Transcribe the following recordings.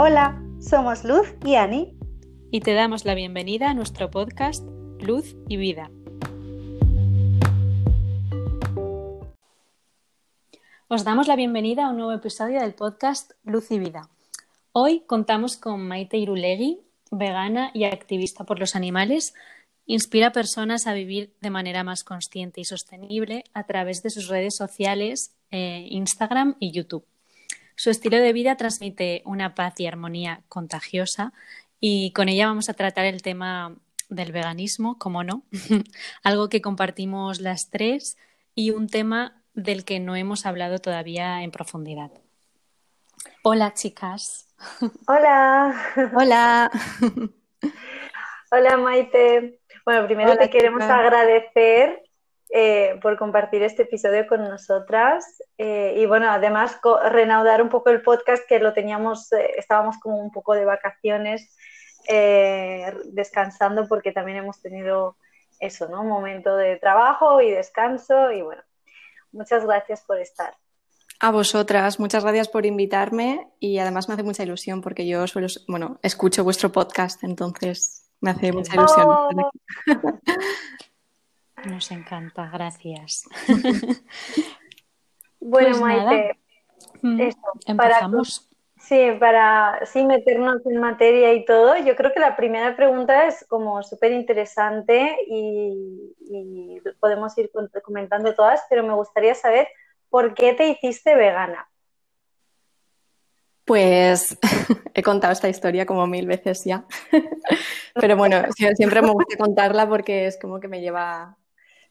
Hola, somos Luz y Ani. Y te damos la bienvenida a nuestro podcast Luz y Vida. Os damos la bienvenida a un nuevo episodio del podcast Luz y Vida. Hoy contamos con Maite Irulegui, vegana y activista por los animales, inspira a personas a vivir de manera más consciente y sostenible a través de sus redes sociales, eh, Instagram y YouTube. Su estilo de vida transmite una paz y armonía contagiosa y con ella vamos a tratar el tema del veganismo, como no, algo que compartimos las tres y un tema del que no hemos hablado todavía en profundidad. Hola chicas. Hola. Hola. Hola Maite. Bueno, primero te queremos agradecer eh, por compartir este episodio con nosotras eh, y bueno, además renaudar un poco el podcast que lo teníamos, eh, estábamos como un poco de vacaciones descansando porque también hemos tenido eso, ¿no? Un momento de trabajo y descanso y bueno, muchas gracias por estar. A vosotras, muchas gracias por invitarme y además me hace mucha ilusión porque yo suelo, bueno, escucho vuestro podcast, entonces me hace mucha ilusión. Oh. Nos encanta, gracias. bueno, pues Maite, mm, empezamos. sí, para sí meternos en materia y todo, yo creo que la primera pregunta es como súper interesante y, y podemos ir comentando todas, pero me gustaría saber por qué te hiciste vegana. Pues he contado esta historia como mil veces ya, pero bueno, siempre me gusta contarla porque es como que me lleva,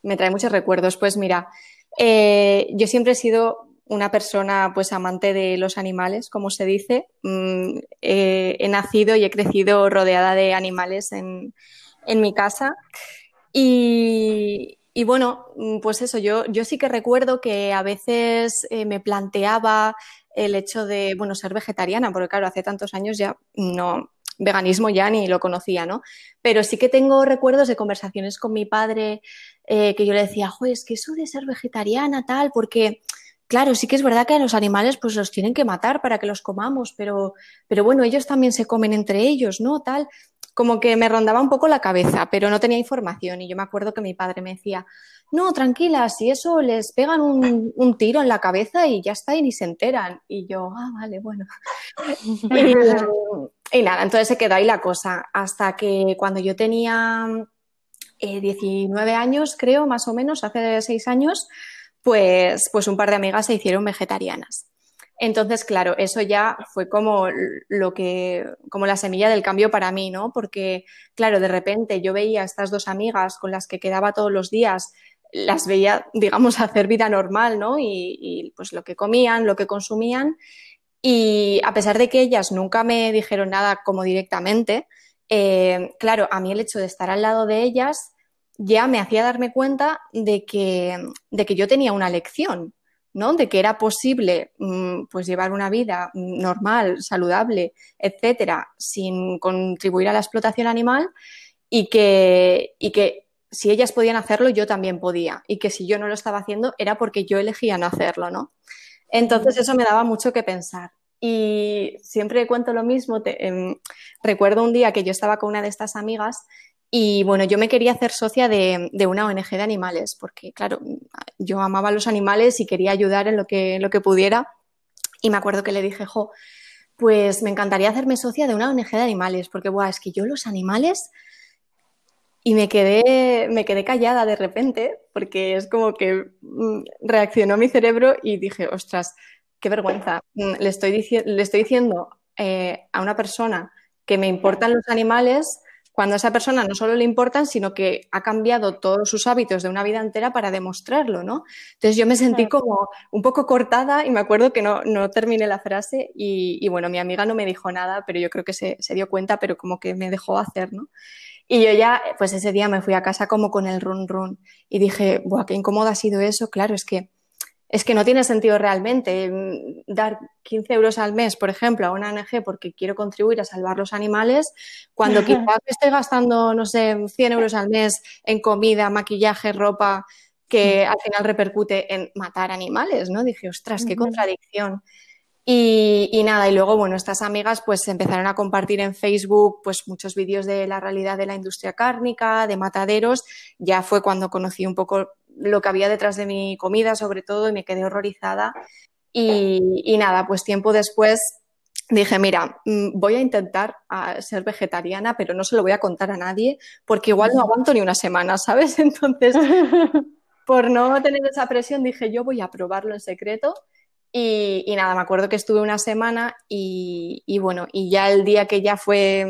me trae muchos recuerdos. Pues mira, eh, yo siempre he sido una persona pues amante de los animales, como se dice. Mm, he nacido y he crecido rodeada de animales en, mi casa y, bueno, pues eso, yo, yo sí que recuerdo que a veces eh, me planteaba el hecho de, bueno, ser vegetariana, porque claro, hace tantos años ya no, veganismo ya ni lo conocía, ¿no? Pero sí que tengo recuerdos de conversaciones con mi padre eh, que yo le decía, joder, es que eso de ser vegetariana, tal, porque, claro, sí que es verdad que a los animales pues los tienen que matar para que los comamos, pero, pero bueno, ellos también se comen entre ellos, ¿no? Tal, como que me rondaba un poco la cabeza, pero no tenía información y yo me acuerdo que mi padre me decía, no, tranquila, si eso les pegan un, tiro en la cabeza y ya está y ni se enteran. Y yo, ah, vale, bueno. y, nada, entonces se quedó ahí la cosa, hasta que cuando yo tenía 19 eh, años, creo, más o menos, hace seis años, pues, pues un par de amigas se hicieron vegetarianas. Entonces, claro, eso ya fue como lo que, como la semilla del cambio para mí, ¿no? Porque, claro, de repente yo veía a estas dos amigas con las que quedaba todos los días las veía, digamos, hacer vida normal, ¿no? Y, pues lo que comían, lo que consumían. Y a pesar de que ellas nunca me dijeron nada como directamente, eh, claro, a mí el hecho de estar al lado de ellas ya me hacía darme cuenta de que, de que yo tenía una lección, ¿no? De que era posible mm, pues llevar una vida normal, saludable, etcétera, sin contribuir a la explotación animal y que, y que si ellas podían hacerlo, yo también podía. Y que si yo no lo estaba haciendo era porque yo elegía no hacerlo, ¿no? Entonces eso me daba mucho que pensar. Y siempre cuento lo mismo. Em, recuerdo un día que yo estaba con una de estas amigas y bueno, yo me quería hacer socia de, una ONG de animales, porque claro, yo amaba los animales y quería ayudar en lo que, lo que pudiera. Y me acuerdo que le dije, jo, pues me encantaría hacerme socia de una ONG de animales, porque buah, es que yo los animales y me quedé, me quedé callada de repente, porque es como que mm, reaccionó mi cerebro y dije, ostras, qué vergüenza. Mm, le estoy, le estoy diciendo eh, a una persona que me importan los animales cuando a esa persona no solo le importan, sino que ha cambiado todos sus hábitos de una vida entera para demostrarlo, ¿no? Entonces yo me sentí como un poco cortada y me acuerdo que no, no terminé la frase y, y, bueno, mi amiga no me dijo nada, pero yo creo que se, se dio cuenta, pero como que me dejó hacer, ¿no? Y yo ya, pues ese día me fui a casa como con el run run y dije, ¡buah, qué incómodo ha sido eso! Claro, es que, es que no tiene sentido realmente mm, dar 15 euros al mes, por ejemplo, a una ONG porque quiero contribuir a salvar los animales, cuando quizás estoy gastando, no sé, 100 euros al mes en comida, maquillaje, ropa, que al final repercute en matar animales, ¿no? Dije, ostras, qué contradicción. Y, nada, y luego, bueno, estas amigas pues empezaron a compartir en Facebook pues muchos vídeos de la realidad de la industria cárnica, de mataderos. Ya fue cuando conocí un poco lo que había detrás de mi comida, sobre todo, y me quedé horrorizada. Y, nada, pues tiempo después dije, mira, mm, voy a intentar ah, ser vegetariana, pero no se lo voy a contar a nadie, porque igual no aguanto ni una semana, ¿sabes? Entonces, por no tener esa presión, dije, yo voy a probarlo en secreto y, nada, me acuerdo que estuve una semana y, bueno, y ya el día que ya fue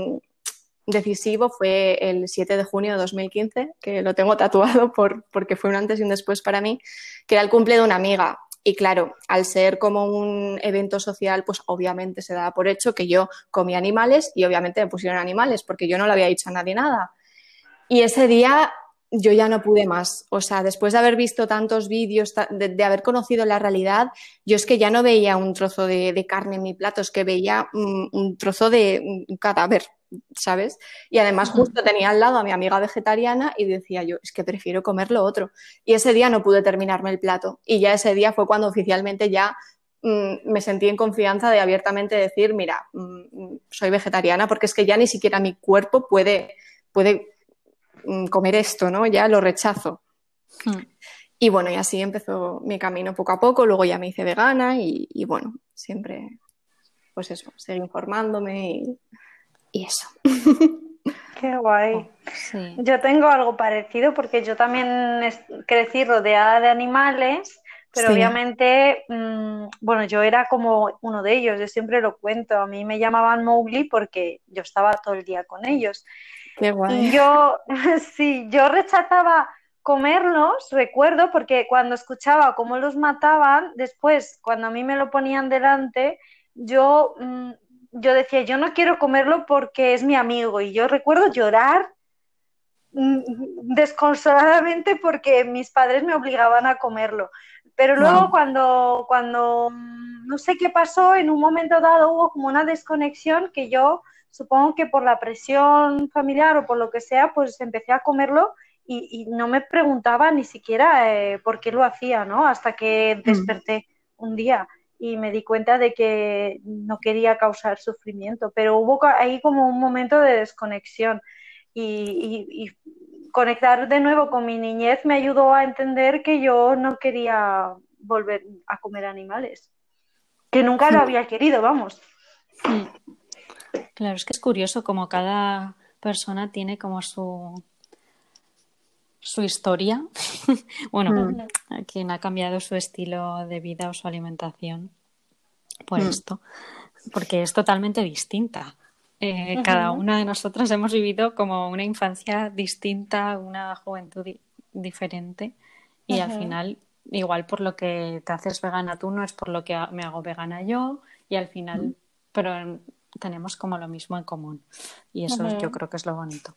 decisivo fue el 7 de junio de 2015, que lo tengo tatuado por, porque fue un antes y un después para mí, que era el cumple de una amiga. Y claro, al ser como un evento social, pues obviamente se daba por hecho que yo comía animales y obviamente me pusieron animales, porque yo no le había dicho a nadie nada. Y ese día yo ya no pude más. O sea, después de haber visto tantos vídeos, de, haber conocido la realidad, yo es que ya no veía un trozo de, carne en mi plato, es que veía un, trozo de un cadáver, ¿sabes? Y además justo tenía al lado a mi amiga vegetariana y decía yo, es que prefiero comer lo otro. Y ese día no pude terminarme el plato. Y ya ese día fue cuando oficialmente ya mm, me sentí en confianza de abiertamente decir, mira, mm, soy vegetariana, porque es que ya ni siquiera mi cuerpo puede, puede Mm, comer esto, ¿no? Ya lo rechazo. Hmm. Y bueno, y así empezó mi camino poco a poco, luego ya me hice vegana y, bueno, siempre, pues eso, seguí informándome y, eso. Qué guay. Yo tengo algo parecido porque yo también crecí rodeada de animales, pero obviamente, mm, bueno, yo era como uno de ellos, yo siempre lo cuento, a mí me llamaban Mowgli porque yo estaba todo el día con ellos. Qué guay. Yo, sí, yo rechazaba comerlos, recuerdo, porque cuando escuchaba cómo los mataban, después, cuando a mí me lo ponían delante, yo, mm, yo decía, yo no quiero comerlo porque es mi amigo. Y yo recuerdo llorar mm, desconsoladamente porque mis padres me obligaban a comerlo. Pero luego cuando, cuando mm, no sé qué pasó, en un momento dado hubo como una desconexión que yo supongo que por la presión familiar o por lo que sea, pues empecé a comerlo y, no me preguntaba ni siquiera eh, por qué lo hacía, ¿no? Hasta que mm. desperté un día y me di cuenta de que no quería causar sufrimiento, pero hubo ahí como un momento de desconexión y, conectar de nuevo con mi niñez me ayudó a entender que yo no quería volver a comer animales, que nunca lo había querido, vamos. Claro, es que es curioso como cada persona tiene como su su historia. bueno, mm. quien ha cambiado su estilo de vida o su alimentación por mm. esto, porque es totalmente distinta. Eh, cada una de nosotras hemos vivido como una infancia distinta, una juventud diferente y al final, igual por lo que te haces vegana tú, no es por lo que me hago vegana yo y al final, mm. pero tenemos como lo mismo en común. Y eso yo creo que es lo bonito.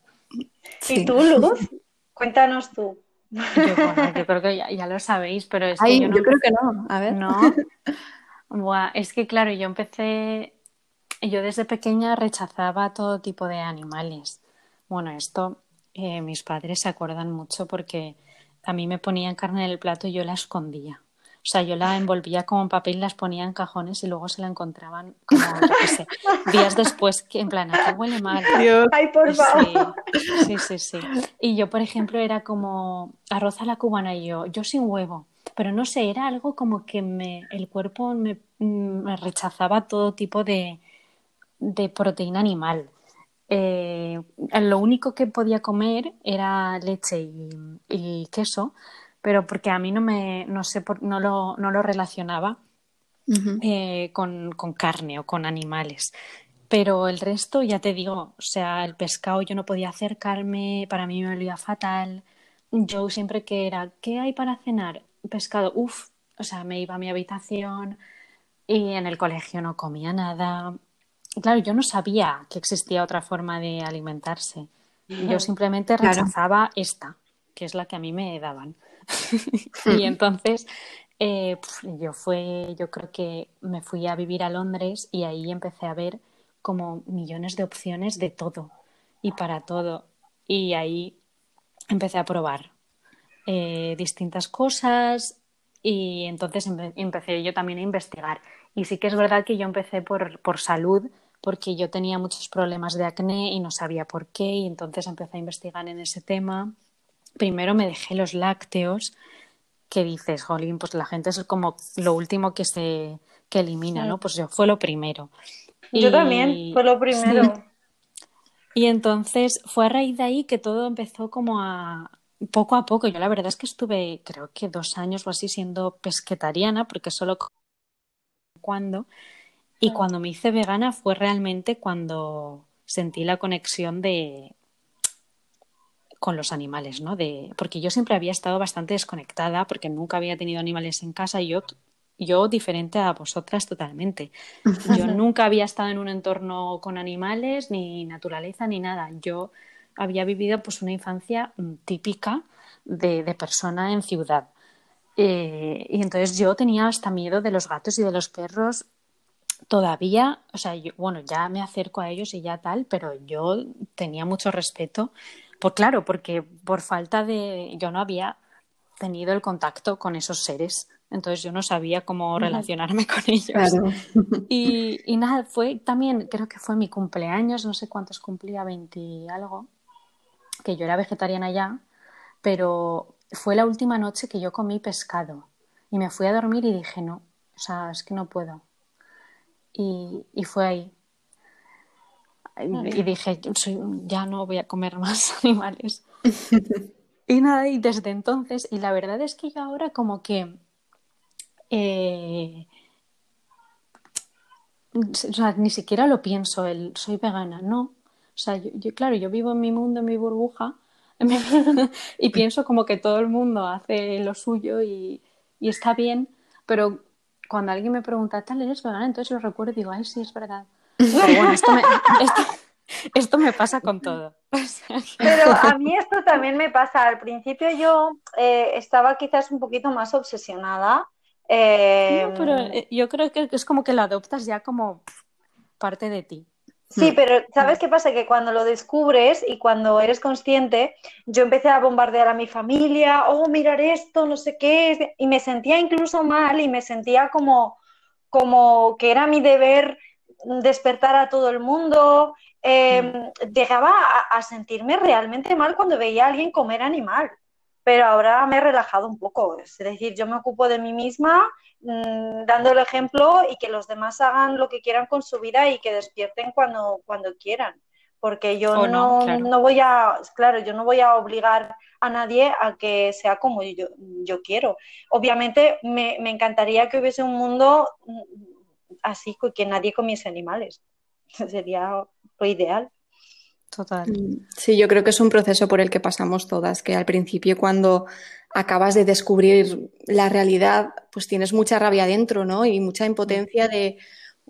¿Y tú, Luz? Cuéntanos tú. Yo, creo que ya, lo sabéis, pero es que yo, creo que no. A ver. No. es que claro, yo empecé, yo desde pequeña rechazaba todo tipo de animales. Bueno, esto eh, mis padres se acuerdan mucho porque a mí me ponían carne en el plato y yo la escondía. O sea, yo la envolvía como en papel, las ponía en cajones y luego se la encontraban como, yo sé, días después, que en plan, aquí huele mal. Ay, por favor. Sí, sí, sí, Y yo, por ejemplo, era como arroz a la cubana y yo, yo sin huevo. Pero no sé, era algo como que me, el cuerpo me, me rechazaba todo tipo de, de proteína animal. Eh, lo único que podía comer era leche y, y queso, pero porque a mí no me, no sé, no lo, no lo relacionaba eh, con, con, carne o con animales. Pero el resto, ya te digo, o sea, el pescado yo no podía acercarme, para mí me olía fatal. Yo siempre que era, ¿qué hay para cenar? Pescado, uff, o sea, me iba a mi habitación y en el colegio no comía nada. Claro, yo no sabía que existía otra forma de alimentarse. Yo simplemente rechazaba esta, que es la que a mí me daban. y entonces eh, yo fue, yo creo que me fui a vivir a Londres y ahí empecé a ver como millones de opciones de todo y para todo. Y ahí empecé a probar eh, distintas cosas y entonces empecé yo también a investigar. Y sí que es verdad que yo empecé por, por salud, porque yo tenía muchos problemas de acné y no sabía por qué, y entonces empecé a investigar en ese tema. Primero me dejé los lácteos, que dices, jolín, pues la gente es como lo último que se que elimina, ¿no? Pues yo fue lo primero. Yo también, fue lo primero. Y entonces fue a raíz de ahí que todo empezó como a poco a poco. Yo la verdad es que estuve, creo que dos años o así siendo pesquetariana, porque solo cuando. Y cuando me hice vegana fue realmente cuando sentí la conexión de con los animales, ¿no? De, porque yo siempre había estado bastante desconectada, porque nunca había tenido animales en casa y yo yo diferente a vosotras totalmente. Yo nunca había estado en un entorno con animales, ni naturaleza, ni nada. Yo había vivido pues una infancia mm, típica de, persona en ciudad. Eh, y entonces yo tenía hasta miedo de los gatos y de los perros todavía, o sea, bueno, ya me acerco a ellos y ya tal, pero yo tenía mucho respeto, pues claro, porque por falta de, yo no había tenido el contacto con esos seres entonces yo no sabía cómo relacionarme con ellos. Y, y, nada, fue también, creo que fue mi cumpleaños, no sé cuántos cumplía, 20 algo, que yo era vegetariana ya, pero fue la última noche que yo comí pescado y me fui a dormir y dije, no, o sea, es que no puedo. Y, y fue ahí. Y dije, ya no voy a comer más animales. y nada, y desde entonces, y la verdad es que yo ahora como que eh, ni siquiera lo pienso, el soy vegana, no. O sea, yo, claro, yo vivo en mi mundo, en mi burbuja, y pienso como que todo el mundo hace lo suyo y, está bien, pero cuando alguien me pregunta, tal, ¿eres vegana? Entonces lo recuerdo y digo, ay, sí, es verdad. Pero bueno, esto me, pasa con todo. Pero a mí esto también me pasa. Al principio yo eh, estaba quizás un poquito más obsesionada no, pero eh, yo creo que es como que lo adoptas ya como parte de ti. Sí, mm. pero ¿sabes qué pasa? Que cuando lo descubres y cuando eres consciente, yo empecé a bombardear a mi familia, oh, mirar esto, no sé qué, y me sentía incluso mal y me sentía como, como que era mi deber despertar a todo el mundo. Mm. llegaba a, sentirme realmente mal cuando veía a alguien comer animal pero ahora me he relajado un poco. Es decir, yo me ocupo de mí misma mm, dando el ejemplo y que los demás hagan lo que quieran con su vida y que despierten cuando, cuando quieran. Porque yo no, no, voy a, claro, yo no voy a obligar a nadie a que sea como yo, yo quiero. Obviamente me, me encantaría que hubiese un mundo así que nadie comiese animales. Sería lo ideal. Total. Mm, sí, yo creo que es un proceso por el que pasamos todas, que al principio cuando acabas de descubrir la realidad, pues tienes mucha rabia dentro, ¿no? Y mucha impotencia de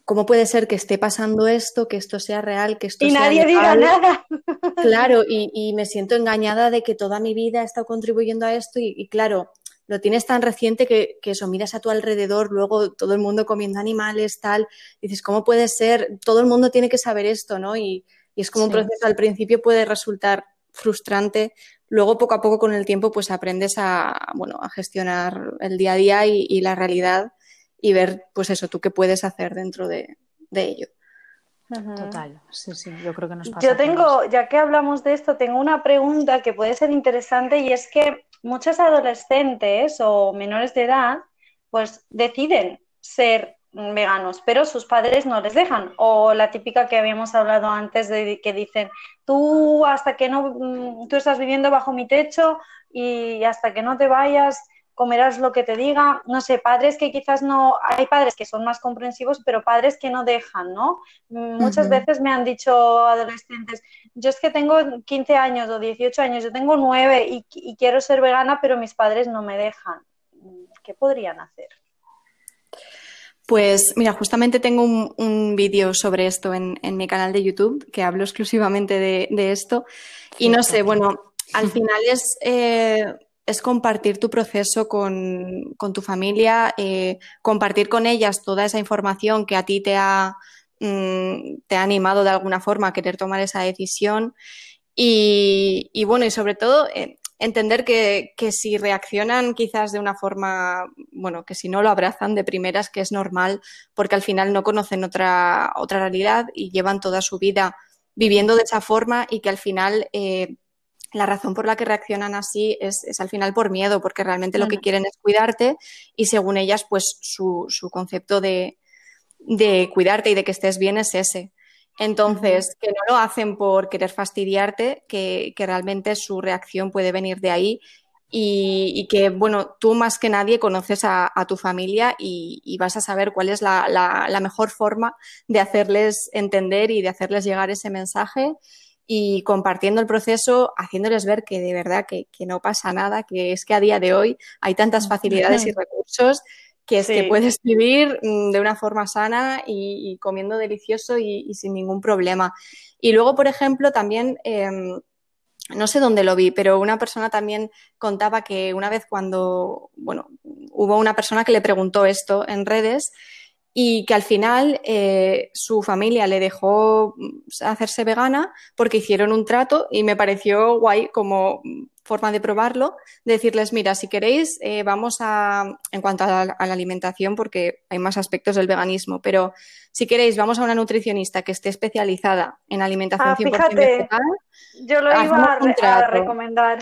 cómo puede ser que esté pasando esto, que esto sea real, que esto y sea nadie diga nada. Claro, y, me siento engañada de que toda mi vida he estado contribuyendo a esto y, claro, lo tienes tan reciente que, que, eso, miras a tu alrededor, luego todo el mundo comiendo animales, tal, dices, ¿cómo puede ser? Todo el mundo tiene que saber esto, ¿no? Y, y es como un proceso al principio puede resultar frustrante. Luego, poco a poco, con el tiempo, pues aprendes a, bueno, a gestionar el día a día y, la realidad y ver, pues eso, tú qué puedes hacer dentro de, ello. Total, sí, sí, yo creo que nos pasa. Yo tengo, ya que hablamos de esto, tengo una pregunta que puede ser interesante y es que muchas adolescentes o menores de edad, pues deciden ser veganos, pero sus padres no les dejan. O la típica que habíamos hablado antes de que dicen, tú hasta que no, mm, tú estás viviendo bajo mi techo y hasta que no te vayas comerás lo que te diga. No sé, padres que quizás no, hay padres que son más comprensivos, pero padres que no dejan, ¿no? Muchas veces me han dicho adolescentes, yo es que tengo 15 años o 18 años, yo tengo 9 y, y quiero ser vegana, pero mis padres no me dejan. ¿Qué podrían hacer? Pues mira, justamente tengo un, vídeo sobre esto en, mi canal de YouTube que hablo exclusivamente de, esto. Y no sé, bueno, al final es, eh, es compartir tu proceso con, tu familia, eh, compartir con ellas toda esa información que a ti te ha, mm, te ha animado de alguna forma a querer tomar esa decisión. Y, bueno, y sobre todo, eh, entender que, que, si reaccionan quizás de una forma, bueno, que si no lo abrazan de primeras, que es normal, porque al final no conocen otra, otra realidad y llevan toda su vida viviendo de esa forma y que al final eh, la razón por la que reaccionan así es, es, al final por miedo, porque realmente lo que quieren es cuidarte y según ellas, pues su, su concepto de, de cuidarte y de que estés bien es ese. Entonces, que no lo hacen por querer fastidiarte, que, que realmente su reacción puede venir de ahí y, y, que, bueno, tú más que nadie conoces a, a tu familia y, y, vas a saber cuál es la, la, la, mejor forma de hacerles entender y de hacerles llegar ese mensaje y compartiendo el proceso, haciéndoles ver que de verdad que, que no pasa nada, que es que a día de hoy hay tantas facilidades y recursos que es sí. que puedes vivir mm, de una forma sana y, y comiendo delicioso y, y, sin ningún problema. Y luego, por ejemplo, también, eh, no sé dónde lo vi, pero una persona también contaba que una vez cuando, bueno, hubo una persona que le preguntó esto en redes y que al final eh, su familia le dejó hacerse vegana porque hicieron un trato y me pareció guay como forma de probarlo, de decirles, mira, si queréis, eh, vamos a, en cuanto a la, a la, alimentación, porque hay más aspectos del veganismo, pero si queréis, vamos a una nutricionista que esté especializada en alimentación ah, 100% fíjate, vegetal. Yo lo iba a, re a, recomendar.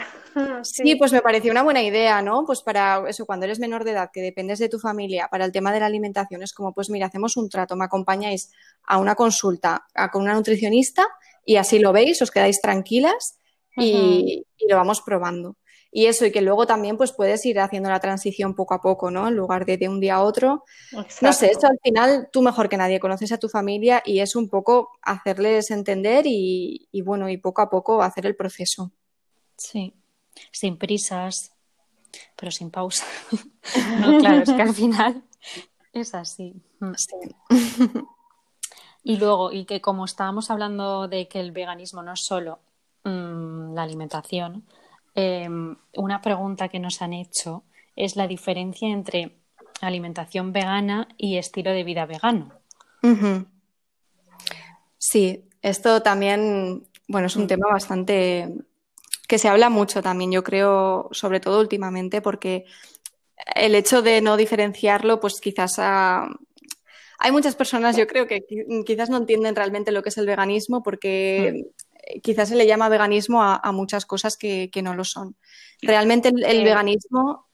Sí. sí. pues me pareció una buena idea, ¿no? Pues para eso, cuando eres menor de edad, que dependes de tu familia, para el tema de la alimentación, es como, pues mira, hacemos un trato, me acompañáis a una consulta a, con una nutricionista y así lo veis, os quedáis tranquilas y, y, lo vamos probando. Y eso, y que luego también pues puedes ir haciendo la transición poco a poco, ¿no? En lugar de de un día a otro. Exacto. No sé, esto al final tú mejor que nadie conoces a tu familia y es un poco hacerles entender y, y bueno, y poco a poco hacer el proceso. Sí, sin prisas, pero sin pausa. no, claro, es que al final es así. Mm. Sí. Y luego, y que como estábamos hablando de que el veganismo no es solo mmm, la alimentación, eh, una pregunta que nos han hecho es la diferencia entre alimentación vegana y estilo de vida vegano. Uh -huh. Sí, esto también, bueno, es un mm. tema bastante que se habla mucho también, yo creo, sobre todo últimamente, porque el hecho de no diferenciarlo, pues quizás a, hay muchas personas, yo creo que quizás no entienden realmente lo que es el veganismo porque mm quizás se le llama veganismo a, a muchas cosas que, que, no lo son. Realmente el, el veganismo,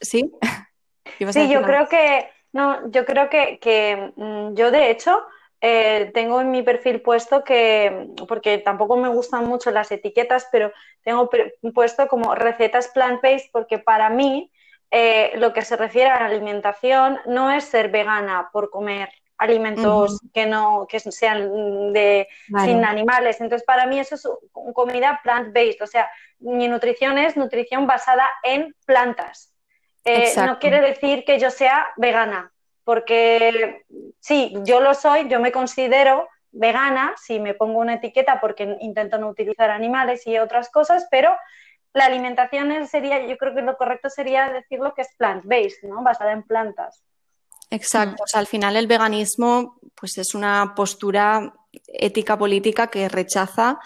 ¿sí? sí, yo creo que, no, yo creo que, que mm, yo de hecho eh, tengo en mi perfil puesto que, porque tampoco me gustan mucho las etiquetas, pero tengo puesto como recetas plant-based porque para mí eh, lo que se refiere a la alimentación no es ser vegana por comer alimentos uh -huh. que no que sean de vale. sin animales. Entonces, para mí eso es comida plant-based, o sea, mi nutrición es nutrición basada en plantas. Eh, no quiere decir que yo sea vegana, porque sí, yo lo soy, yo me considero vegana si me pongo una etiqueta porque intento no utilizar animales y otras cosas, pero la alimentación sería, yo creo que lo correcto sería decirlo que es plant-based, ¿no? Basada en plantas. Exacto, o sea, al final el veganismo pues es una postura ética política que rechaza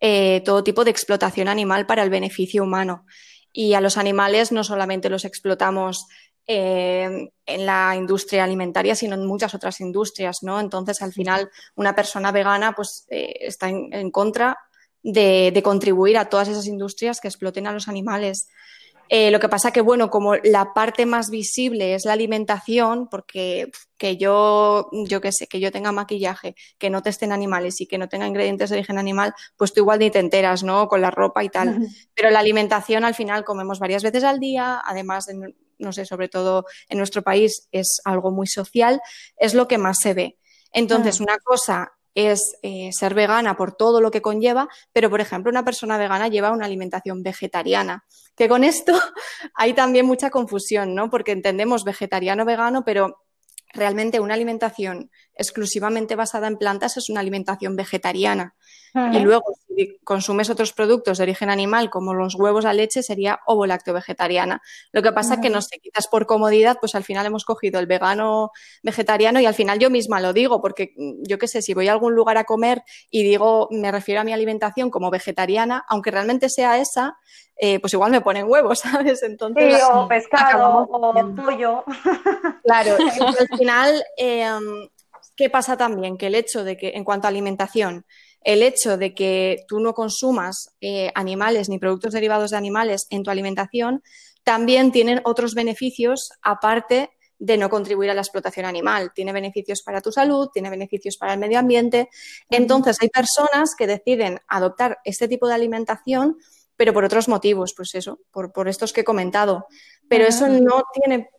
eh, todo tipo de explotación animal para el beneficio humano. Y a los animales no solamente los explotamos eh, en la industria alimentaria, sino en muchas otras industrias, ¿no? Entonces, al final, una persona vegana pues eh, está en, en contra de, de, contribuir a todas esas industrias que exploten a los animales. Eh, lo que pasa que, bueno, como la parte más visible es la alimentación, porque que yo, yo qué sé, que yo tenga maquillaje, que no testen animales y que no tenga ingredientes de origen animal, pues tú igual ni te enteras, ¿no? Con la ropa y tal. Pero la alimentación al final comemos varias veces al día, además de, no sé, sobre todo en nuestro país es algo muy social, es lo que más se ve. Entonces, una cosa es eh, ser vegana por todo lo que conlleva, pero por ejemplo una persona vegana lleva una alimentación vegetariana, que con esto hay también mucha confusión, ¿no? Porque entendemos vegetariano, vegano, pero realmente una alimentación exclusivamente basada en plantas es una alimentación vegetariana. Y luego, si consumes otros productos de origen animal, como los huevos a leche, sería ovo-lácteo vegetariana. Lo que pasa es que, no sé, quizás por comodidad, pues al final hemos cogido el vegano vegetariano y al final yo misma lo digo, porque mm, yo qué sé, si voy a algún lugar a comer y digo, me refiero a mi alimentación como vegetariana, aunque realmente sea esa, eh, pues igual me ponen huevos, ¿sabes? Entonces, sí, o pescado, o pollo. Claro, al final, em, ¿qué pasa también? Que el hecho de que, en cuanto a alimentación, el hecho de que tú no consumas eh, animales ni productos derivados de animales en tu alimentación también tienen otros beneficios aparte de no contribuir a la explotación animal. Tiene beneficios para tu salud, tiene beneficios para el medio ambiente. Entonces, hay personas que deciden adoptar este tipo de alimentación, pero por otros motivos, pues eso, por, estos que he comentado. Pero eso no tiene,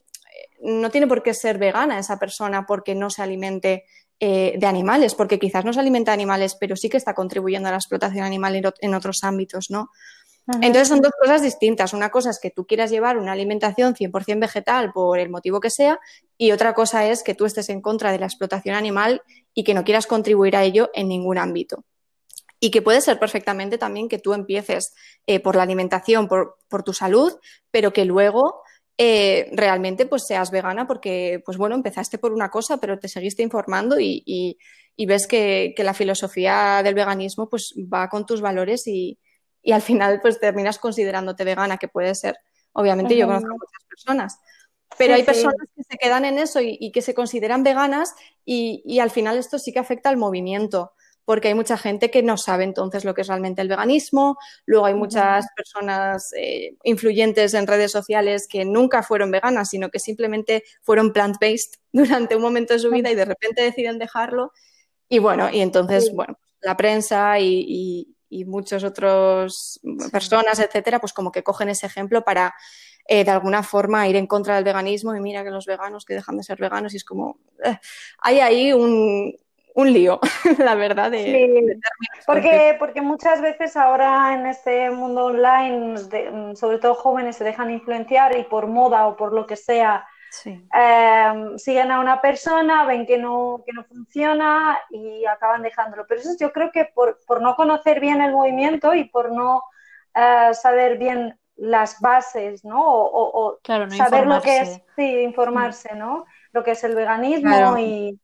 no tiene por qué ser vegana esa persona porque no se alimente eh, de animales, porque quizás no se alimenta de animales, pero sí que está contribuyendo a la explotación animal en, otros ámbitos, ¿no? Entonces son dos cosas distintas. Una cosa es que tú quieras llevar una alimentación 100% vegetal por el motivo que sea y otra cosa es que tú estés en contra de la explotación animal y que no quieras contribuir a ello en ningún ámbito. Y que puede ser perfectamente también que tú empieces eh, por la alimentación, por, por, tu salud, pero que luego eh, realmente pues seas vegana porque, pues bueno, empezaste por una cosa, pero te seguiste informando y, ves que, la filosofía del veganismo pues va con tus valores y, al final pues terminas considerándote vegana, que puede ser. Obviamente yo conozco a muchas personas, pero hay personas que se quedan en eso y, que se consideran veganas y, al final esto sí que afecta al movimiento porque hay mucha gente que no sabe entonces lo que es realmente el veganismo, luego hay muchas personas eh, influyentes en redes sociales que nunca fueron veganas, sino que simplemente fueron plant-based durante un momento de su vida y de repente deciden dejarlo. Y bueno, y entonces, bueno, la prensa y, muchas otras personas, etcétera, pues como que cogen ese ejemplo para eh, de alguna forma ir en contra del veganismo y mira que los veganos que dejan de ser veganos y es como, eh, hay ahí un, un lío, la verdad. De, porque, porque muchas veces ahora en este mundo online, sobre todo jóvenes, se dejan influenciar y por moda o por lo que sea, em, siguen a una persona, ven que no, que no funciona y acaban dejándolo. Pero eso yo creo que por, no conocer bien el movimiento y por no eh, saber bien las bases, ¿no? O, saber lo que es, sí, informarse, ¿no? Lo que es el veganismo y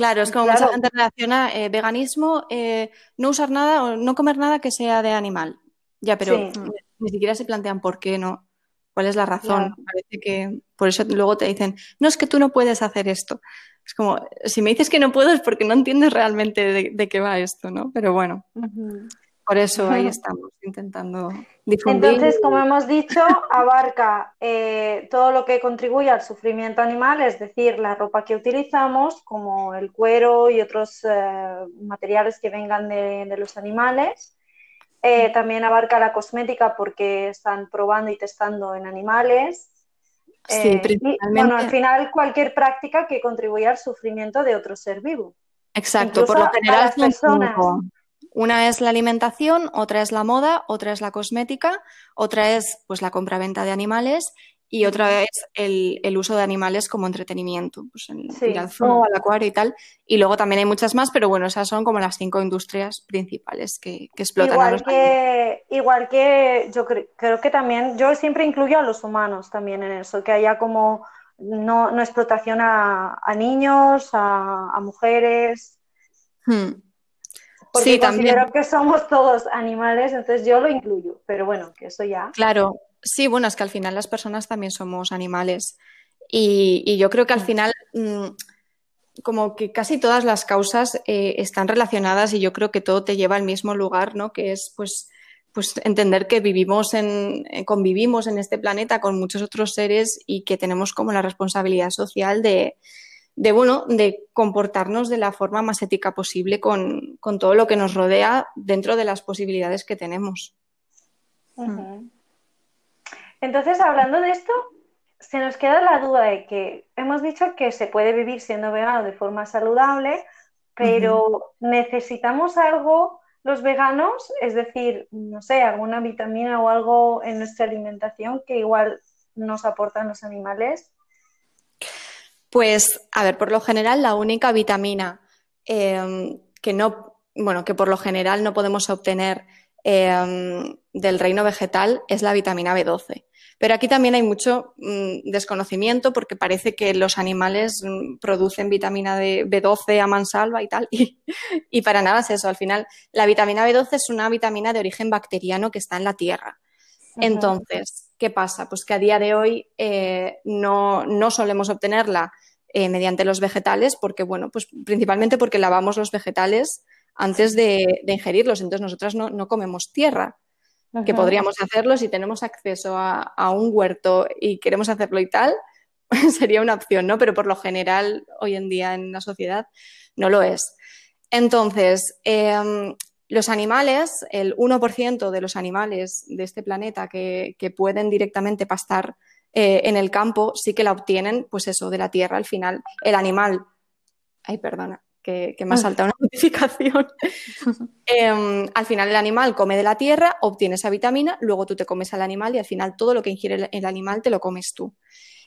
Claro, es como mucha gente relaciona eh, veganismo, eh, no usar nada o no comer nada que sea de animal. Ya, pero ni siquiera se plantean por qué no. ¿Cuál es la razón? Parece que por eso luego te dicen, no es que tú no puedes hacer esto. Es como, si me dices que no puedo es porque no entiendes realmente de, qué va esto, ¿no? Pero bueno. Por eso ahí estamos intentando difundir. Entonces, como hemos dicho, abarca eh, todo lo que contribuye al sufrimiento animal, es decir, la ropa que utilizamos, como el cuero y otros eh, materiales que vengan de, los animales. Eh, también abarca la cosmética porque están probando y testando en animales. Sí, principalmente. bueno, al final cualquier práctica que contribuya al sufrimiento de otro ser vivo. Exacto, por lo general son personas, una es la alimentación, otra es la moda, otra es la cosmética, otra es pues la compra-venta de animales y otra es el, uso de animales como entretenimiento, pues el al zoo, al acuario y tal. Y luego también hay muchas más, pero bueno, esas son como las cinco industrias principales que, explotan igual a los que, Igual que yo creo que también, yo siempre incluyo a los humanos también en eso, que haya como no, no explotación a, niños, a, mujeres. Hmm. Porque sí, considero que somos todos animales, entonces yo lo incluyo, pero bueno, que eso ya. Claro, sí, bueno, es que al final las personas también somos animales. Y, yo creo que al final, mm, como que casi todas las causas eh, están relacionadas y yo creo que todo te lleva al mismo lugar, ¿no? Que es pues, pues entender que vivimos en, eh, convivimos en este planeta con muchos otros seres y que tenemos como la responsabilidad social de, de bueno, de comportarnos de la forma más ética posible con, todo lo que nos rodea dentro de las posibilidades que tenemos. Entonces, hablando de esto, se nos queda la duda de que hemos dicho que se puede vivir siendo vegano de forma saludable, pero necesitamos algo los veganos, es decir, no sé, alguna vitamina o algo en nuestra alimentación que igual nos aportan los animales. Pues, a ver, por lo general, la única vitamina em, que no, bueno, que por lo general no podemos obtener em, del reino vegetal es la vitamina B12. Pero aquí también hay mucho mm, desconocimiento porque parece que los animales mm, producen vitamina B12 a mansalva y tal, y, para nada es eso. Al final, la vitamina B12 es una vitamina de origen bacteriano que está en la tierra. Entonces, ¿qué pasa? Pues que a día de hoy eh, no, solemos obtenerla eh, mediante los vegetales porque, bueno, pues principalmente porque lavamos los vegetales antes de, ingerirlos. Entonces, nosotras no comemos tierra que podríamos hacerlo si tenemos acceso a, un huerto y queremos hacerlo y tal, sería una opción, ¿no? Pero por lo general, hoy en día en la sociedad, no lo es. Entonces, em, los animales, el 1% de los animales de este planeta que, pueden directamente pastar eh, en el campo, sí que la obtienen, pues eso, de la tierra. Al final, el animal. Ay, perdona que, me ha ah. saltado una notificación. Em, al final el animal come de la tierra, obtiene esa vitamina, luego tú te comes al animal y al final todo lo que ingiere el, animal te lo comes tú.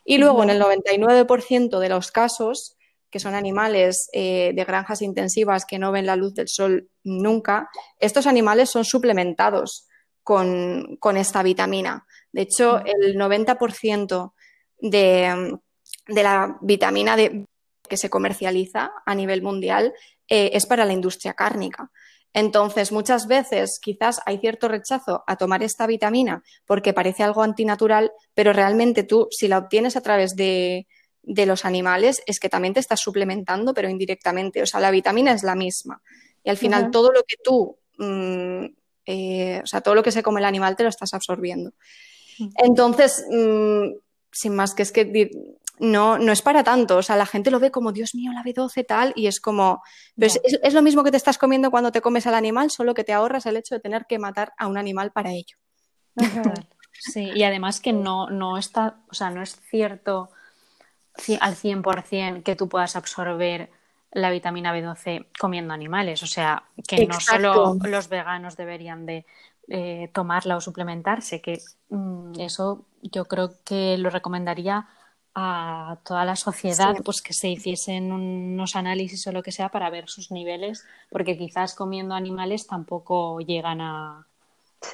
Y luego en el 99% de los casos, que son animales eh, de granjas intensivas que no ven la luz del sol nunca, estos animales son suplementados con, esta vitamina. De hecho, el 90% de, de la vitamina de, que se comercializa a nivel mundial eh, es para la industria cárnica. Entonces, muchas veces quizás hay cierto rechazo a tomar esta vitamina porque parece algo antinatural, pero realmente tú, si la obtienes a través de, los animales, es que también te estás suplementando, pero indirectamente. O sea, la vitamina es la misma. Y al final, todo lo que tú, mm, eh, o sea, todo lo que se come el animal te lo estás absorbiendo. Entonces, mm, sin más que es que no, no es para tanto. O sea, la gente lo ve como, Dios mío, la B12 tal, y es como, es, lo mismo que te estás comiendo cuando te comes al animal, solo que te ahorras el hecho de tener que matar a un animal para ello. Sí, y además que no, no está, o sea, no es cierto al 100% que tú puedas absorber la vitamina B12 comiendo animales. O sea, que no solo los veganos deberían de eh, tomarla o suplementarse, que mm, eso yo creo que lo recomendaría a toda la sociedad pues que se hiciesen unos análisis o lo que sea para ver sus niveles, porque quizás comiendo animales tampoco llegan a,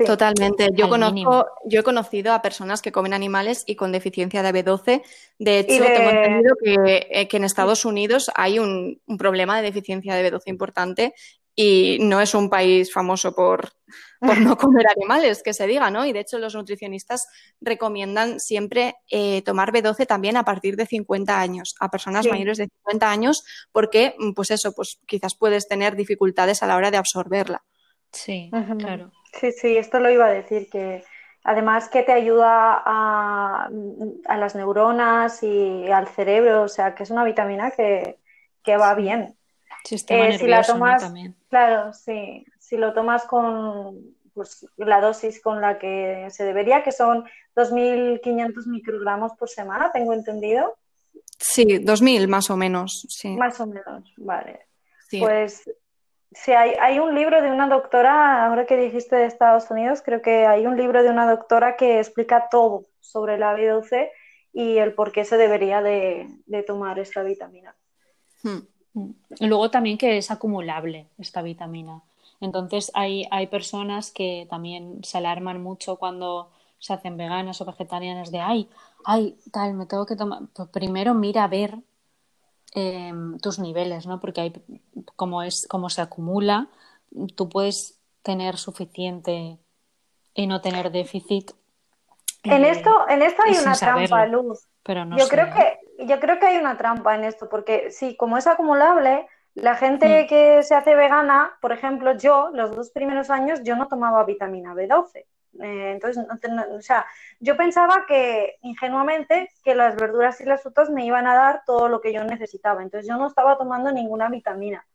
Totalmente. Yo conozco, yo he conocido a personas que comen animales y con deficiencia de B12. De hecho, tengo entendido eh, que, en Estados Unidos hay un, un, problema de deficiencia de B12 importante y no es un país famoso por, por no comer animales, que se diga, ¿no? Y de hecho los nutricionistas recomiendan siempre eh, tomar B12 también a partir de 50 años, a personas mayores de 50 años, porque, mm, pues eso, pues quizás puedes tener dificultades a la hora de absorberla. Sí, claro. Sí, sí, esto lo iba a decir, que además que te ayuda a, a las neuronas y al cerebro, o sea, que es una vitamina que, que va bien. Eh, si la tomas, claro, sí, si lo tomas con pues, la dosis con la que se debería, que son 2.500 microgramos por semana, tengo entendido. Sí, 2.000 más o menos, sí. Más o menos, vale. Pues sí, hay, hay un libro de una doctora, ahora que dijiste de Estados Unidos, creo que hay un libro de una doctora que explica todo sobre la B12 y el por qué se debería de, tomar esta vitamina. Hmm. Y luego también que es acumulable esta vitamina. Entonces hay, hay personas que también se alarman mucho cuando se hacen veganas o vegetarianas de, ay, ay, tal, me tengo que tomar. Pues primero mira a ver em, tus niveles, ¿no? Porque hay, como, es, como se acumula, tú puedes tener suficiente y no tener déficit. En eh, esto, en esto hay una trampa, Luz. Pero no yo creo que yo creo que hay una trampa en esto, porque sí, como es acumulable, la gente mm. que se hace vegana, por ejemplo, yo, los dos primeros años, yo no tomaba vitamina B12. Eh, entonces, o sea, yo pensaba que ingenuamente que las verduras y las frutas me iban a dar todo lo que yo necesitaba. Entonces, yo no estaba tomando ninguna vitamina.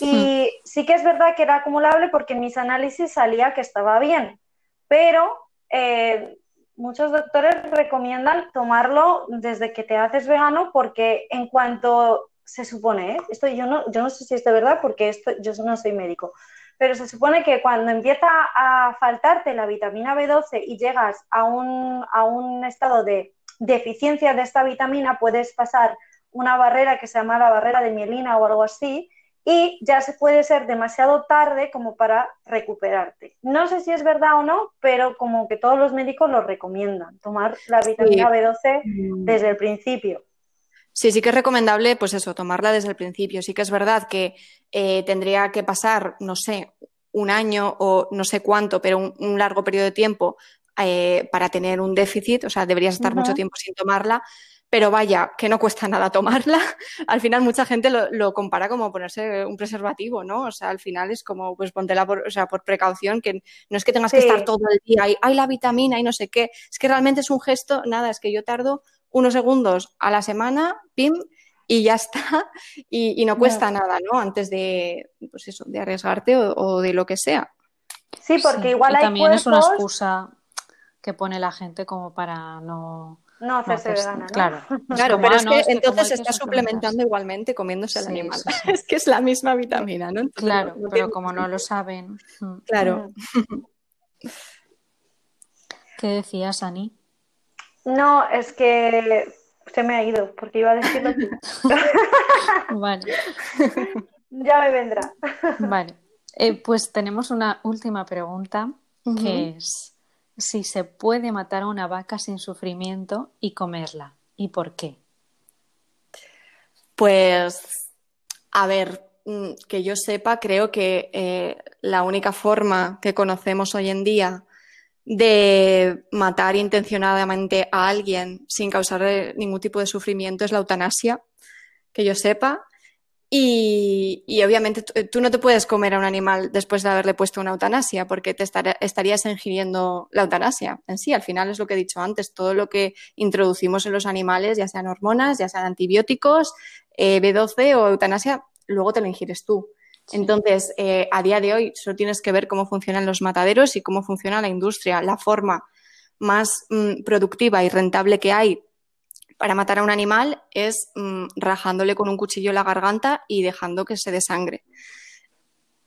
Y mm. sí que es verdad que era acumulable porque en mis análisis salía que estaba bien, pero eh, muchos doctores recomiendan tomarlo desde que te haces vegano porque en cuanto se supone, ¿eh? esto yo no, yo no sé si es de verdad porque esto, yo no soy médico, pero se supone que cuando empieza a faltarte la vitamina B12 y llegas a un, a un estado de deficiencia de esta vitamina, puedes pasar una barrera que se llama la barrera de mielina o algo así, y ya se puede ser demasiado tarde como para recuperarte. No sé si es verdad o no, pero como que todos los médicos lo recomiendan, tomar la vitamina B12 mm. desde el principio. Sí, sí que es recomendable, pues eso, tomarla desde el principio. Sí que es verdad que eh, tendría que pasar, no sé, un año o no sé cuánto, pero un, largo periodo de tiempo eh, para tener un déficit, o sea, deberías estar mucho tiempo sin tomarla, pero vaya, que no cuesta nada tomarla. al final mucha gente lo, compara como ponerse un preservativo, ¿no? O sea, al final es como, pues póntela por, o sea, por precaución, que no es que tengas que estar todo el día, hay, hay la vitamina y no sé qué, es que realmente es un gesto, nada, es que yo tardo unos segundos a la semana, pim, y ya está, y, no cuesta nada, ¿no? Antes de, pues eso, de arriesgarte o, de lo que sea. Sí, porque igual hay también es una excusa que pone la gente como para no... No hacerse vegana, ¿no? Claro, claro pero es que entonces está suplementando igualmente comiéndose el animal. es que es la misma vitamina, ¿no? claro, pero como no lo saben. Mm. Claro. ¿Qué decías, Ani? No, es que se me ha ido, porque iba a decirlo tú. vale. ya me vendrá. vale. Eh, pues tenemos una última pregunta, que es si se puede matar a una vaca sin sufrimiento y comerla, ¿y por qué? Pues, a ver, mm, que yo sepa, creo que eh, la única forma que conocemos hoy en día de matar intencionadamente a alguien sin causar ningún tipo de sufrimiento es la eutanasia, que yo sepa. Y, obviamente tú no te puedes comer a un animal después de haberle puesto una eutanasia, porque te estarías ingiriendo la eutanasia en sí. Al final es lo que he dicho antes, todo lo que introducimos en los animales, ya sean hormonas, ya sean antibióticos, eh, B12 o eutanasia, luego te lo ingieres tú. Entonces, eh, a día de hoy solo tienes que ver cómo funcionan los mataderos y cómo funciona la industria. La forma más mm, productiva y rentable que hay para matar a un animal es mm, rajándole con un cuchillo la garganta y dejando que se desangre.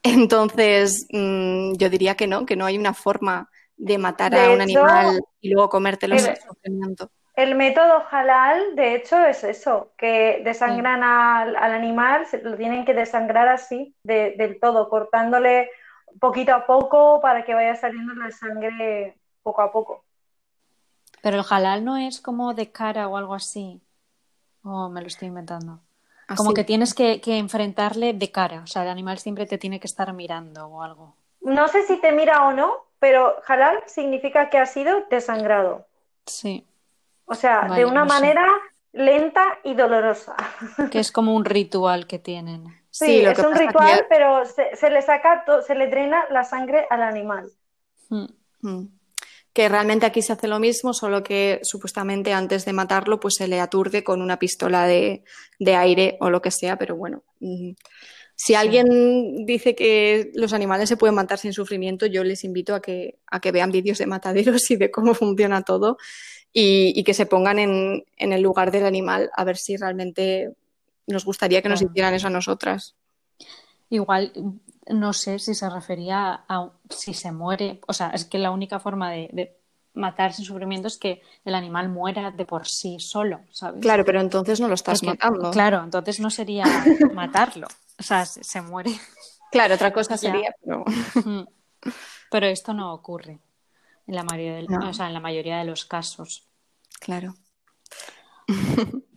Entonces, mm, yo diría que no, que no hay una forma de matar a un animal y luego comértelo sin sufrimiento. El método halal, de hecho, es eso, que desangran al, animal, lo tienen que desangrar así, del todo, cortándole poquito a poco para que vaya saliendo la sangre poco a poco. Pero el halal no es como de cara o algo así. O me lo estoy inventando. Como que tienes que, que, enfrentarle de cara. O sea, el animal siempre te tiene que estar mirando o algo. No sé si te mira o no, pero halal significa que ha sido desangrado. Sí. O sea, de una manera lenta y dolorosa. Que es como un ritual que tienen. Sí, es un ritual, pero se, le saca, se le drena la sangre al animal. Hmm. Hmm. Que realmente aquí se hace lo mismo, solo que supuestamente antes de matarlo, pues se le aturde con una pistola de, aire o lo que sea, pero bueno. Mm, si alguien dice que los animales se pueden matar sin sufrimiento, yo les invito a que, a que vean vídeos de mataderos y de cómo funciona todo y, que se pongan en, el lugar del animal a ver si realmente nos gustaría que nos hicieran eso a nosotras. Igual, no sé si se refería a si se muere, o sea, es que la única forma de, matar sin sufrimiento es que el animal muera de por sí solo, ¿sabes? Claro, pero entonces no lo estás matando. Claro, entonces no sería matarlo, o sea, se, muere. Claro, otra cosa sería, pero... pero esto no ocurre en la mayoría de, en la mayoría de los casos. Claro.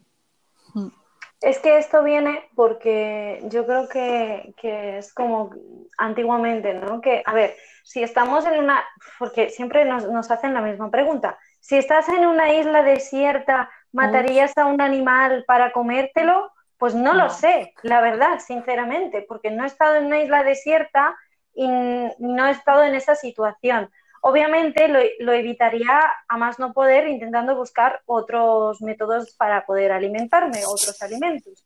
Es que esto viene porque yo creo que, es como antiguamente, ¿no? Que, a ver, si estamos en una, porque siempre nos, hacen la misma pregunta, si estás en una isla desierta, ¿matarías a un animal para comértelo? Pues no, no, lo sé, la verdad, sinceramente, porque no he estado en una isla desierta y no he estado en esa situación. Obviamente lo, evitaría a más no poder intentando buscar otros métodos para poder alimentarme, otros alimentos.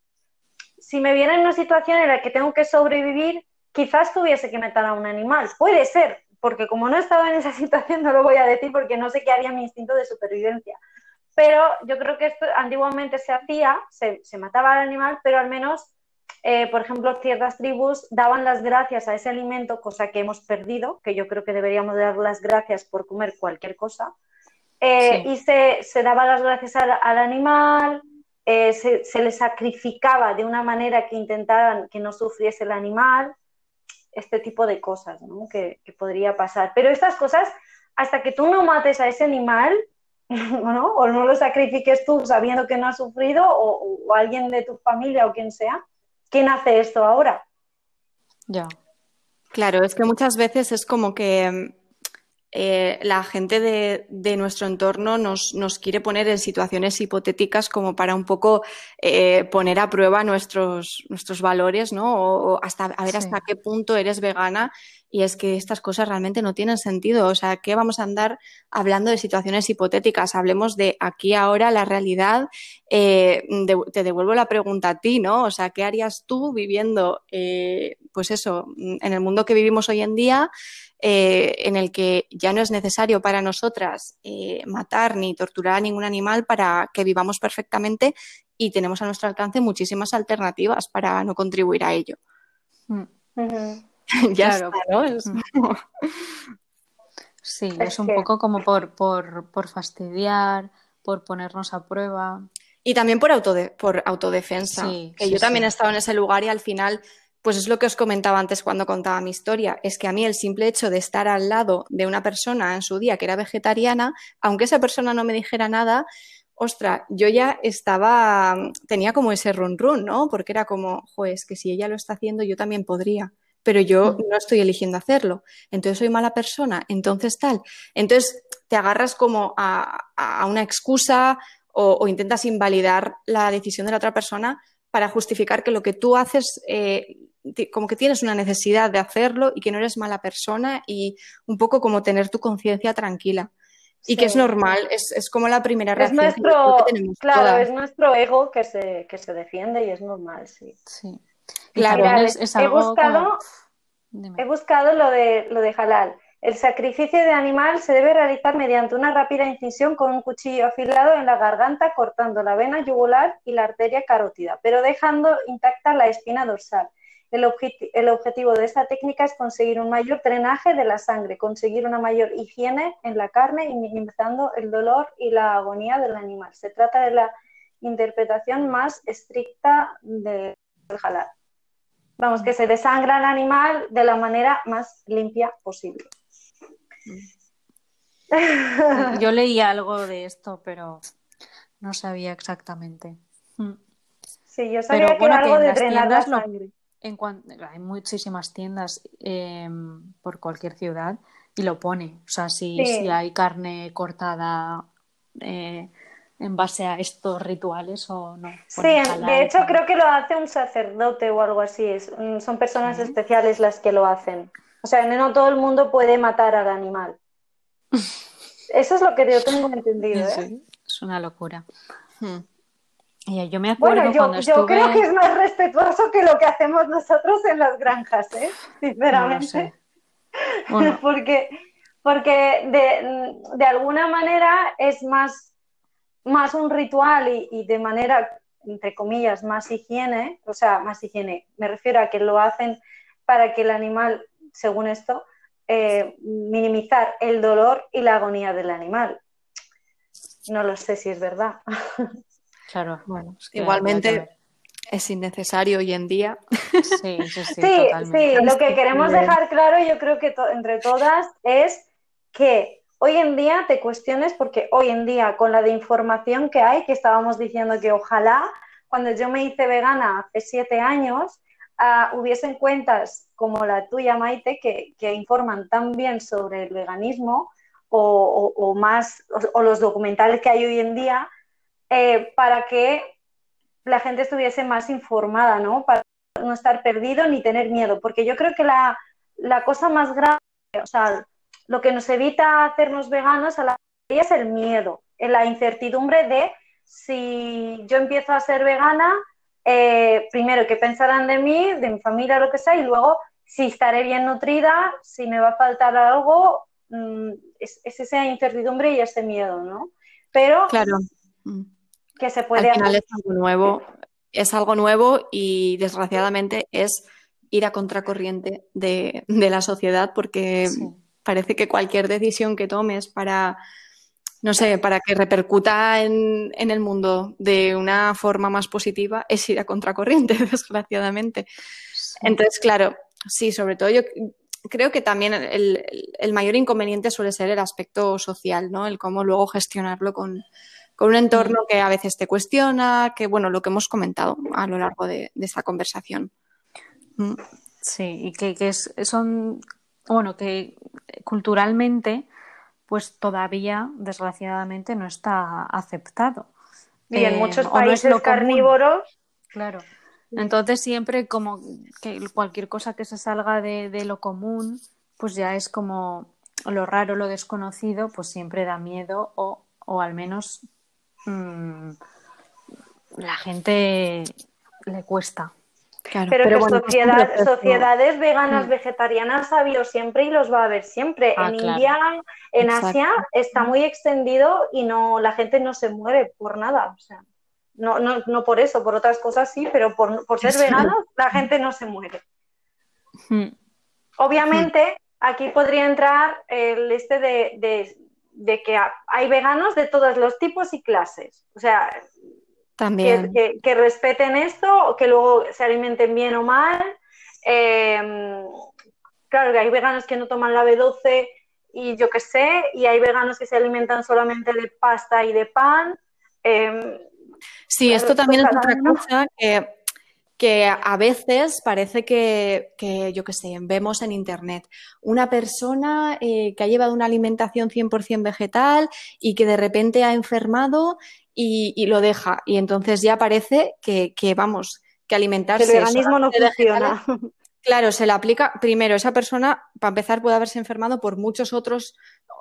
Si me viene en una situación en la que tengo que sobrevivir, quizás tuviese que matar a un animal. Puede ser, porque como no he estado en esa situación no lo voy a decir porque no sé qué haría mi instinto de supervivencia. Pero yo creo que esto antiguamente se hacía, se, se mataba al animal, pero al menos eh, por ejemplo, ciertas tribus daban las gracias a ese alimento, cosa que hemos perdido, que yo creo que deberíamos dar las gracias por comer cualquier cosa, eh, y se, se, daba las gracias al, animal, eh, se, se le sacrificaba de una manera que intentaran que no sufriese el animal, este tipo de cosas ¿no? que, que, podría pasar. Pero estas cosas, hasta que tú no mates a ese animal, ¿no? o no lo sacrifiques tú sabiendo que no ha sufrido, o, o, alguien de tu familia o quien sea, ¿quién hace esto ahora? Ya. Claro, es que muchas veces es como que eh, la gente de, de nuestro entorno nos, nos, quiere poner en situaciones hipotéticas como para un poco eh, poner a prueba nuestros, nuestros valores, ¿no? O, o hasta a ver sí. hasta qué punto eres vegana. Y es que estas cosas realmente no tienen sentido. O sea, ¿qué vamos a andar hablando de situaciones hipotéticas? Hablemos de aquí ahora, la realidad. Eh, de, te devuelvo la pregunta a ti, ¿no? O sea, ¿qué harías tú viviendo, eh, pues eso, en el mundo que vivimos hoy en día? Eh, en el que ya no es necesario para nosotras eh, matar ni torturar a ningún animal para que vivamos perfectamente y tenemos a nuestro alcance muchísimas alternativas para no contribuir a ello. Mm. Uh -huh. ya claro. está, ¿no? Es. Sí, es, es un que... poco como por, por, por, fastidiar, por ponernos a prueba. Y también por, autode por autodefensa, sí, que sí, yo también he estado en ese lugar y al final pues es lo que os comentaba antes cuando contaba mi historia, es que a mí el simple hecho de estar al lado de una persona en su día que era vegetariana, aunque esa persona no me dijera nada, ostra, yo ya estaba, tenía como ese run run, ¿no? Porque era como, pues que si ella lo está haciendo, yo también podría, pero yo no estoy eligiendo hacerlo, entonces soy mala persona, entonces tal. Entonces te agarras como a, a una excusa o, o intentas invalidar la decisión de la otra persona para justificar que lo que tú haces eh, como que tienes una necesidad de hacerlo y que no eres mala persona y un poco como tener tu conciencia tranquila. Y sí. que es normal, es, es, como la primera reacción es nuestro, que tenemos Claro, todas. es nuestro ego que se, que se defiende y es normal, sí. Sí. Claro, Mira, es, es he, buscado, como... he buscado lo de, lo de halal. El sacrificio de animal se debe realizar mediante una rápida incisión con un cuchillo afilado en la garganta, cortando la vena yugular y la arteria carótida, pero dejando intacta la espina dorsal. El, objet el, objetivo de esta técnica es conseguir un mayor drenaje de la sangre, conseguir una mayor higiene en la carne y minimizando el dolor y la agonía del animal. Se trata de la interpretación más estricta del halal. Vamos, que se desangra el animal de la manera más limpia posible. Yo leí algo de esto, pero no sabía exactamente. Sí, yo sabía pero, que bueno, era algo que de drenar la sangre. Lo, en cuanto, hay muchísimas tiendas eh, por cualquier ciudad y lo pone. O sea, si, sí. si hay carne cortada eh, en base a estos rituales o no. Sí, de hecho creo que lo hace un sacerdote o algo así. Es, mm, son personas especiales las que lo hacen. O sea, no todo el mundo puede matar al animal. Eso es lo que yo tengo entendido. ¿eh? Sí, es una locura. Hmm. Y yo me acuerdo bueno, yo, cuando estuve... yo creo que es más respetuoso que lo que hacemos nosotros en las granjas, ¿eh? sinceramente. No bueno. porque porque de, de, alguna manera es más, más un ritual y, y, de manera, entre comillas, más higiene, o sea, más higiene, me refiero a que lo hacen para que el animal, según esto, eh, minimizar el dolor y la agonía del animal. No lo sé si es verdad. Claro, bueno, es que igualmente es innecesario hoy en día. Sí, sí, sí. Lo que queremos dejar claro, yo creo que to entre todas, es que hoy en día te cuestiones, porque hoy en día, con la de información que hay, que estábamos diciendo que ojalá, cuando yo me hice vegana hace siete años, uh, hubiesen cuentas como la tuya, Maite, que, que informan tan bien sobre el veganismo o, más, o, los documentales que hay hoy en día, eh, para que la gente estuviese más informada, ¿no? Para no estar perdido ni tener miedo, porque yo creo que la, la cosa más grave, o lo que nos evita hacernos veganos a la es el miedo, la incertidumbre de si yo empiezo a ser vegana, eh, primero que pensarán de mí, de mi familia, lo que sea, y luego si estaré bien nutrida, si me va a faltar algo, mmm, es, es, esa incertidumbre y ese miedo, ¿no? Pero claro que se puede Al final hacer. es algo nuevo, es algo nuevo y desgraciadamente es ir a contracorriente de, de la sociedad porque sí. Parece que cualquier decisión que tomes para no sé, para que repercuta en, en, el mundo de una forma más positiva, es ir a contracorriente, desgraciadamente. Entonces, claro, sí, sobre todo yo creo que también el, el, mayor inconveniente suele ser el aspecto social, ¿no? El cómo luego gestionarlo con, con un entorno que a veces te cuestiona, que bueno, lo que hemos comentado a lo largo de, de esta conversación. Mm. Sí, y que, que es, son, bueno, que culturalmente pues todavía, desgraciadamente, no está aceptado. Y en muchos países carnívoros. Claro. Entonces siempre como que cualquier cosa que se salga de, lo común, pues ya es como lo raro, lo desconocido, pues siempre da miedo o, o al menos mmm, la gente le cuesta pero, que pues, sociedades veganas, mm. vegetarianas ha habido siempre y los va a haber siempre. Ah, en India, en Asia, está muy extendido y no la gente no se muere por nada. O sea, no, no, no por eso, por otras cosas sí, pero por, por ser veganos la gente no se muere. Hmm. Obviamente, hmm. aquí podría entrar el este de, de, de que hay veganos de todos los tipos y clases. O sea, que, respeten esto, o que luego se alimenten bien o mal. Em, claro que hay veganos que no toman la B12 y yo qué sé, y hay veganos que se alimentan solamente de pasta y de pan. Em, sí, esto también es otra cosa que, a veces parece que, yo qué sé, vemos en Internet una persona eh, que ha llevado una alimentación 100% vegetal y que de repente ha enfermado y, lo deja. Y entonces ya parece que, vamos, que alimentarse. el veganismo no funciona. Claro, se le aplica. Primero, esa persona, para empezar, puede haberse enfermado por muchos otros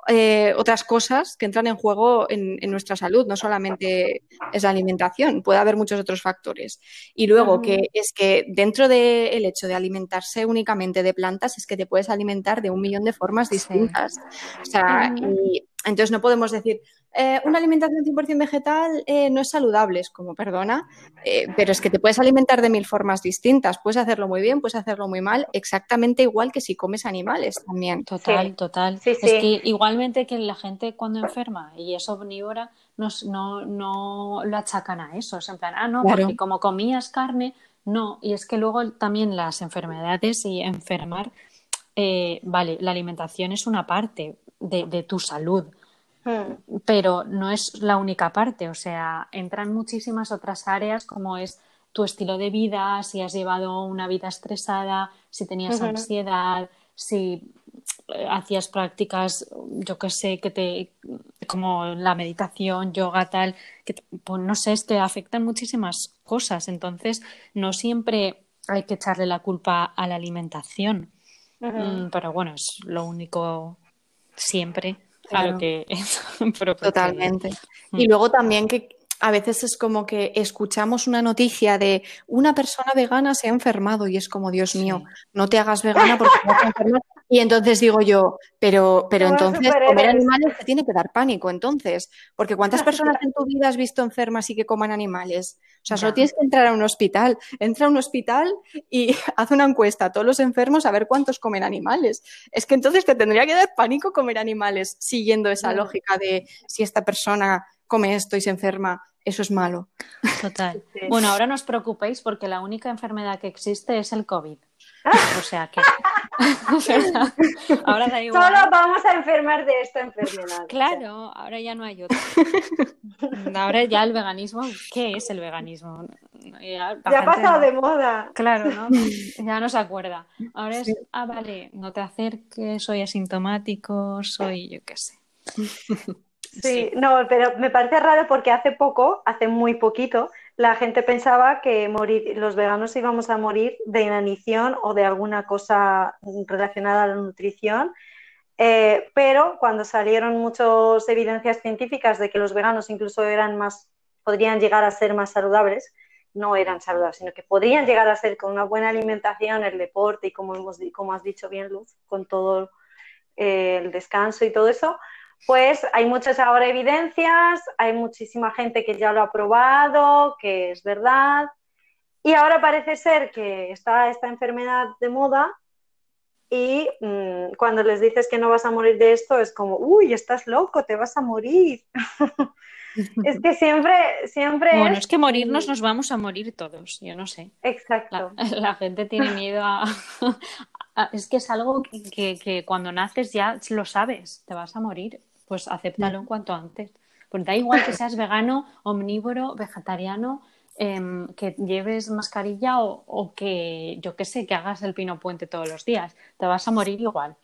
eh, otras cosas que entran en juego en, nuestra salud, no solamente es la alimentación, puede haber muchos otros factores. Y luego que es que dentro del hecho de alimentarse únicamente de plantas, es que te puedes alimentar de un millón de formas distintas. O sea, y entonces no podemos decir, eh, una alimentación 100% vegetal eh, no es saludable, es como, perdona, eh, pero es que te puedes alimentar de mil formas distintas, puedes hacerlo muy bien, puedes hacerlo muy mal, exactamente igual que si comes animales también. Total, total. es que igualmente que la gente cuando enferma y es omnívora, no, no, no lo achacan a eso, es en plan, ah, no, porque como comías carne, no, y es que luego también las enfermedades y enfermar, vale, la alimentación es una parte de, de tu salud Hmm. Pero no es la única parte, o sea, entran muchísimas otras áreas como es tu estilo de vida, si has llevado una vida estresada, si tenías ansiedad, si eh, hacías prácticas, yo qué sé, que te como la meditación, yoga, tal, que pues no sé, te afectan muchísimas cosas. Entonces, no siempre hay que echarle la culpa a la alimentación. Mm, pero bueno, es lo único siempre Claro que es. Totalmente. Y luego también que a veces es como que escuchamos una noticia de una persona vegana se ha enfermado y es como, Dios mío, no te hagas vegana porque te vas a enfermar. Y entonces digo yo, pero, pero entonces comer animales te tiene que dar pánico, entonces, porque ¿cuántas personas en tu vida has visto enfermas y que coman animales? O sea, solo tienes que entrar a un hospital, entra a un hospital y haz una encuesta a todos los enfermos a ver cuántos comen animales. Es que entonces te tendría que dar pánico comer animales, siguiendo esa lógica de si esta persona come esto y se enferma, eso es malo. Total. Bueno, ahora no os preocupéis porque la única enfermedad que existe es el COVID. O sea que. ahora da igual. Solo vamos a enfermar de esta enfermedad. Claro, ahora ya no hay otra. Ahora ya el veganismo, ¿qué es el veganismo? Ya, ha pasado de moda. Claro, ¿no? Ya no se acuerda. Ahora es, ah, vale, no te acerques, soy asintomático, soy yo qué sé. Sí, no, pero me parece raro porque hace poco, hace muy poquito, la gente pensaba que morir, los veganos íbamos a morir de inanición o de alguna cosa relacionada a la nutrición. Eh, pero cuando salieron muchas evidencias científicas de que los veganos incluso eran más, podrían llegar a ser más saludables, no eran saludables, sino que podrían llegar a ser con una buena alimentación, el deporte y como, hemos, como has dicho bien, Luz, con todo eh, el descanso y todo eso, pues hay muchas ahora evidencias, hay muchísima gente que ya lo ha probado, que es verdad. Y ahora parece ser que está esta enfermedad de moda y mm, cuando les dices que no vas a morir de esto es como, uy, estás loco, te vas a morir. es que siempre, siempre... Bueno, es... que morirnos nos vamos a morir todos, yo no sé. Exacto. La, gente tiene miedo a... es que es algo que, que, cuando naces ya lo sabes, te vas a morir, pues acéptalo en cuanto antes. Pues da igual que seas vegano, omnívoro, vegetariano, Em, que lleves mascarilla o, que, yo qué sé, que hagas el pino puente todos los días. Te vas a morir igual.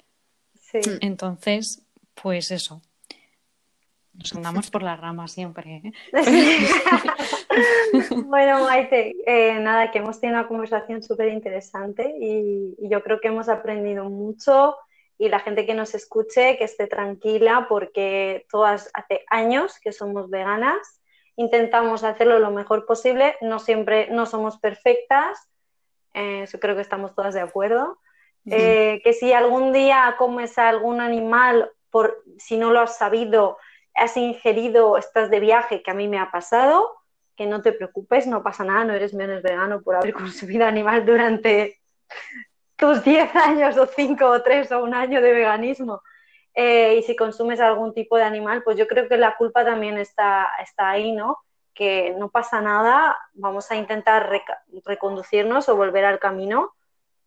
Sí. Entonces, pues eso. Nos andamos por las ramas siempre. ¿eh? bueno, Maite, eh, nada, que hemos tenido una conversación súper interesante y, y, yo creo que hemos aprendido mucho y la gente que nos escuche que esté tranquila porque todas hace años que somos veganas intentamos hacerlo lo mejor posible, no siempre, no somos perfectas, eh, eso creo que estamos todas de acuerdo. Eh, que si algún día comes a algún animal, por, si no lo has sabido, has ingerido, estás de viaje, que a mí me ha pasado, que no te preocupes, no pasa nada, no eres menos vegano por haber consumido animal durante tus 10 años o 5 o 3 o un año de veganismo. Eh, y si consumes algún tipo de animal, pues yo creo que la culpa también está, está ahí, ¿no? Que no pasa nada, vamos a intentar reconducirnos o volver al camino,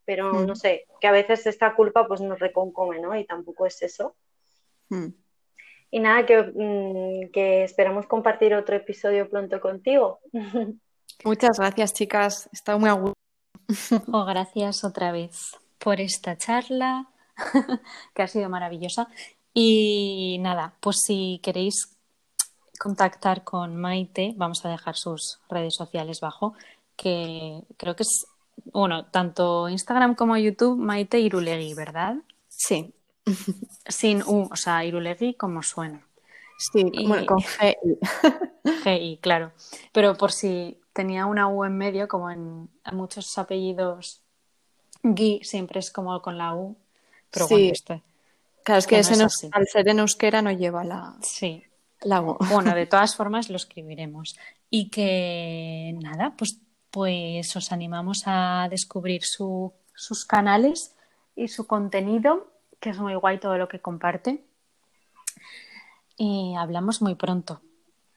pero mm. no sé, que a veces esta culpa pues nos reconcome, ¿no? Y tampoco es eso. Mm. Y nada, que, mm, que esperamos compartir otro episodio pronto contigo. Muchas gracias, chicas. Estado muy a oh, gracias otra vez por esta charla que ha sido maravillosa. Y nada, pues si queréis contactar con Maite, vamos a dejar sus redes sociales bajo, que creo que es, bueno, tanto Instagram como YouTube, Maite Irulegui, ¿verdad? Sí. Sin U, o sea, Irulegui como suena. Sí, con G. GI, claro. Pero por si tenía una U en medio, como en, muchos apellidos Gui, siempre es como con la U, pero sí. Este, claro, es que, al ser en euskera no lleva la, sí. la Bueno, de todas formas lo escribiremos. Y que nada, pues, pues os animamos a descubrir su, sus canales y su contenido, que es muy guay todo lo que comparte. Y hablamos muy pronto.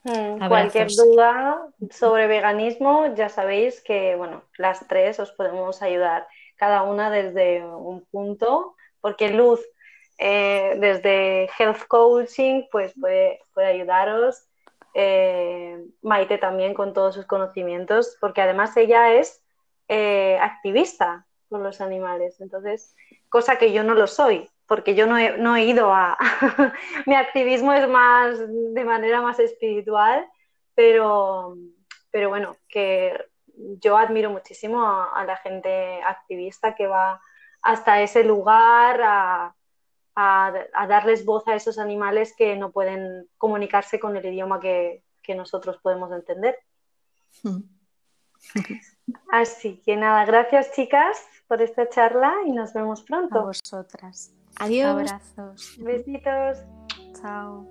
Mm, cualquier duda sobre veganismo, ya sabéis que bueno, las tres os podemos ayudar, cada una desde un punto porque Luz eh, desde Health Coaching pues puede, puede ayudaros, eh, Maite también con todos sus conocimientos, porque además ella es eh, activista con los animales, entonces, cosa que yo no lo soy, porque yo no he, no he ido a... Mi activismo es más de manera más espiritual, pero, pero bueno, que yo admiro muchísimo a la gente activista que va hasta ese lugar a, darles voz a esos animales que no pueden comunicarse con el idioma que, nosotros podemos entender. Así que nada, gracias chicas por esta charla y nos vemos pronto. A vosotras. Adiós. Abrazos. Besitos. Chao.